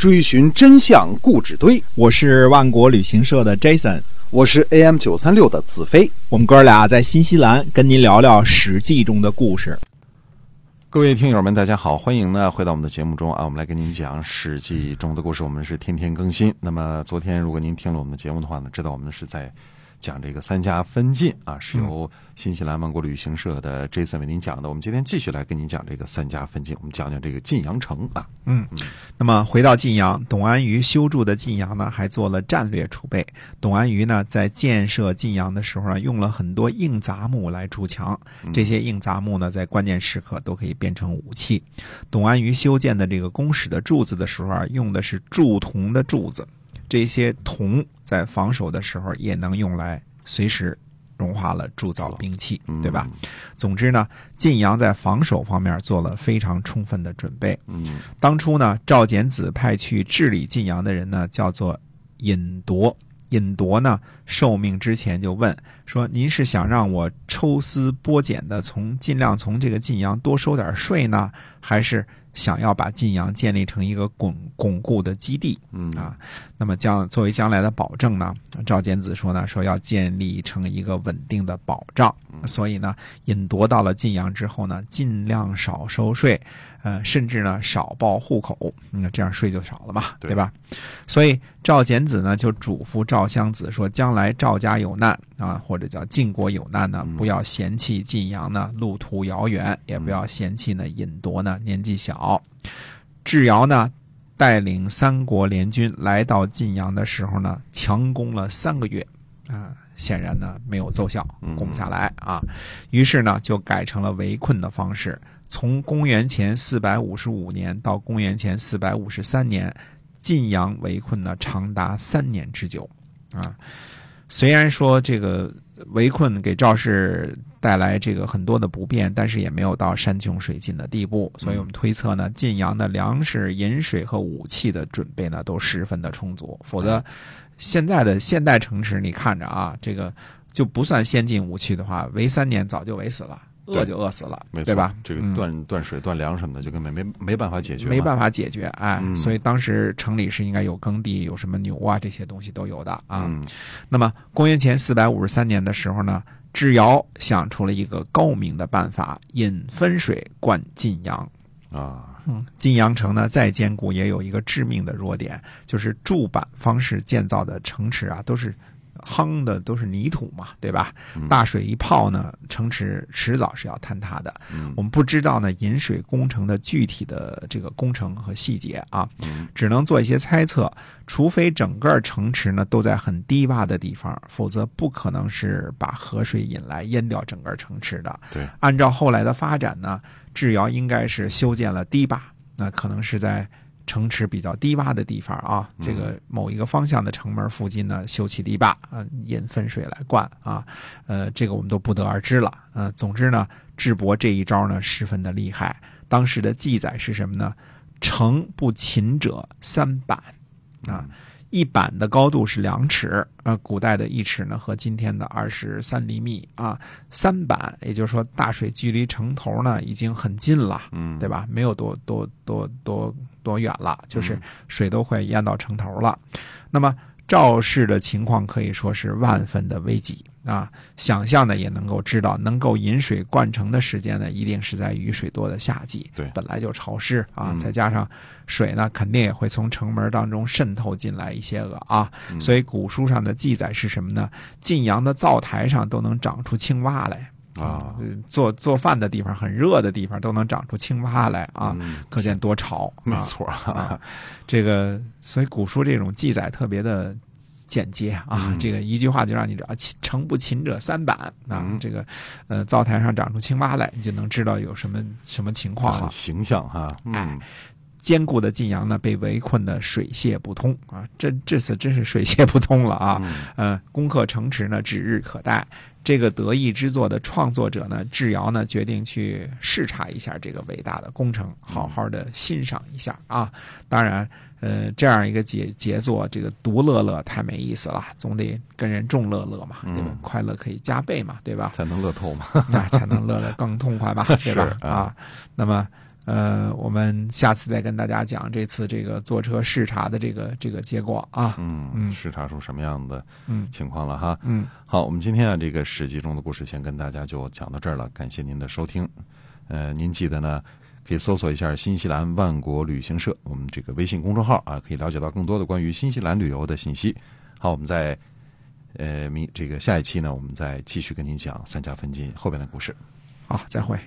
追寻真相故纸堆。我是万国旅行社的 Jason，我是 AM 九三六的子飞。我们哥俩在新西兰跟您聊聊《史记》中的故事。各位听友们，大家好，欢迎呢回到我们的节目中啊，我们来跟您讲《史记》中的故事。我们是天天更新。那么昨天如果您听了我们的节目的话呢，知道我们是在讲这个三家分晋啊，是由新西兰万国旅行社的 Jason 为您讲的。我们今天继续来跟您讲这个三家分晋，我们讲讲这个晋阳城啊。嗯，那么回到晋阳，董安于修筑的晋阳呢，还做了战略储备。董安于呢，在建设晋阳的时候呢，用了很多硬杂木来筑墙，这些硬杂木呢，在关键时刻都可以变成武器。董安于修建的这个宫室的柱子的时候啊，用的是铸铜的柱子，这些铜在防守的时候也能用来随时融化了铸造兵器，对吧？总之呢，晋阳在防守方面做了非常充分的准备。嗯当初呢，赵简子派去治理晋阳的人呢，叫做尹铎。尹铎呢，受命之前就问说：“您是想让我抽丝剥茧的从尽量从这个晋阳多收点税呢，还是想要把晋阳建立成一个巩巩固的基地？”嗯啊，那么将作为将来的保证呢，赵简子说呢，说要建立成一个稳定的保障，所以呢，引夺到了晋阳之后呢，尽量少收税，呃，甚至呢少报户口，那、这样税就少了嘛，对对吧？所以赵简子呢就嘱咐赵襄子说，将来赵家有难啊，或者叫晋国有难呢，不要嫌弃晋阳呢路途遥远，也不要嫌弃呢尹铎呢年纪小。智瑶呢带领三国联军来到晋阳的时候呢，强攻了三个月，啊，显然呢没有奏效，攻不下来啊。于是呢就改成了围困的方式，从公元前四百五十五年到公元前四百五十三年，晋阳围困呢长达三年之久，啊。虽然说这个围困给赵氏带来这个很多的不便，但是也没有到山穷水尽的地步，所以我们推测呢，晋阳的粮食、饮水和武器的准备呢都十分的充足，否则现在的现代城池，你看着啊，这个就不算先进武器的话，围三年早就围死了，饿就饿死了，没错对吧？这个嗯断断水、断粮什么的，就根本没没办法解决，没办法解决，哎，嗯所以当时城里是应该有耕地，有什么牛啊这些东西都有的啊。嗯那么公元前四百五十三年的时候呢，智瑶想出了一个高明的办法，引分水灌晋阳。啊，晋阳城呢再坚固，也有一个致命的弱点，就是筑板方式建造的城池啊，都是夯的，都是泥土嘛，对吧？大水一泡呢，城池迟早是要坍塌的。嗯我们不知道呢引水工程的具体的这个工程和细节啊，嗯只能做一些猜测。除非整个城池呢都在很低洼的地方，否则不可能是把河水引来淹掉整个城池的。对，按照后来的发展呢，智瑶应该是修建了堤坝，那可能是在城池比较低洼的地方啊，这个某一个方向的城门附近呢修起堤坝啊，引分水来灌啊，呃，这个我们都不得而知了。呃，总之呢，智伯这一招呢十分的厉害。当时的记载是什么呢？城不勤者三板啊。一板的高度是两尺，呃，古代的一尺呢和今天的二十三厘米啊，三板，也就是说大水距离城头呢已经很近了，嗯，对吧？没有多多多多多远了，就是水都快淹到城头了。那么赵氏的情况可以说是万分的危急啊！想象的也能够知道，能够引水灌城的时间呢，一定是在雨水多的夏季，对本来就潮湿啊，嗯再加上水呢，肯定也会从城门当中渗透进来一些个啊。嗯所以古书上的记载是什么呢？晋阳的灶台上都能长出青蛙来。啊，呃做做饭的地方很热的地方都能长出青蛙来啊，嗯可见多潮。啊。没错。啊，这个所以古书这种记载特别的简洁啊，嗯。这个一句话就让你知道，勤诚不勤者三板啊，嗯。这个呃灶台上长出青蛙来，你就能知道有什么什么情况很了。形象哈，嗯。哎坚固的晋阳呢，被围困的水泄不通啊，这这次真是水泄不通了啊！嗯呃，攻克城池呢，指日可待。这个得意之作的创作者呢，智瑶呢，决定去视察一下这个伟大的工程，好好的欣赏一下啊。当然，呃，这样一个杰杰作，这个独乐乐太没意思了，总得跟人众乐乐嘛，对吧嗯？快乐可以加倍嘛，对吧？才能乐透嘛，那才能乐得更痛快嘛，对吧？是啊啊，那么呃，我们下次再跟大家讲这次这个坐车视察的这个这个结果啊。嗯，嗯视察出什么样的嗯情况了哈？嗯，好，我们今天啊这个史记中的故事先跟大家就讲到这儿了，感谢您的收听。呃，您记得呢，可以搜索一下新西兰万国旅行社我们这个微信公众号啊，可以了解到更多的关于新西兰旅游的信息。好，我们在呃明这个下一期呢，我们再继续跟您讲三家分金后边的故事。好，再会。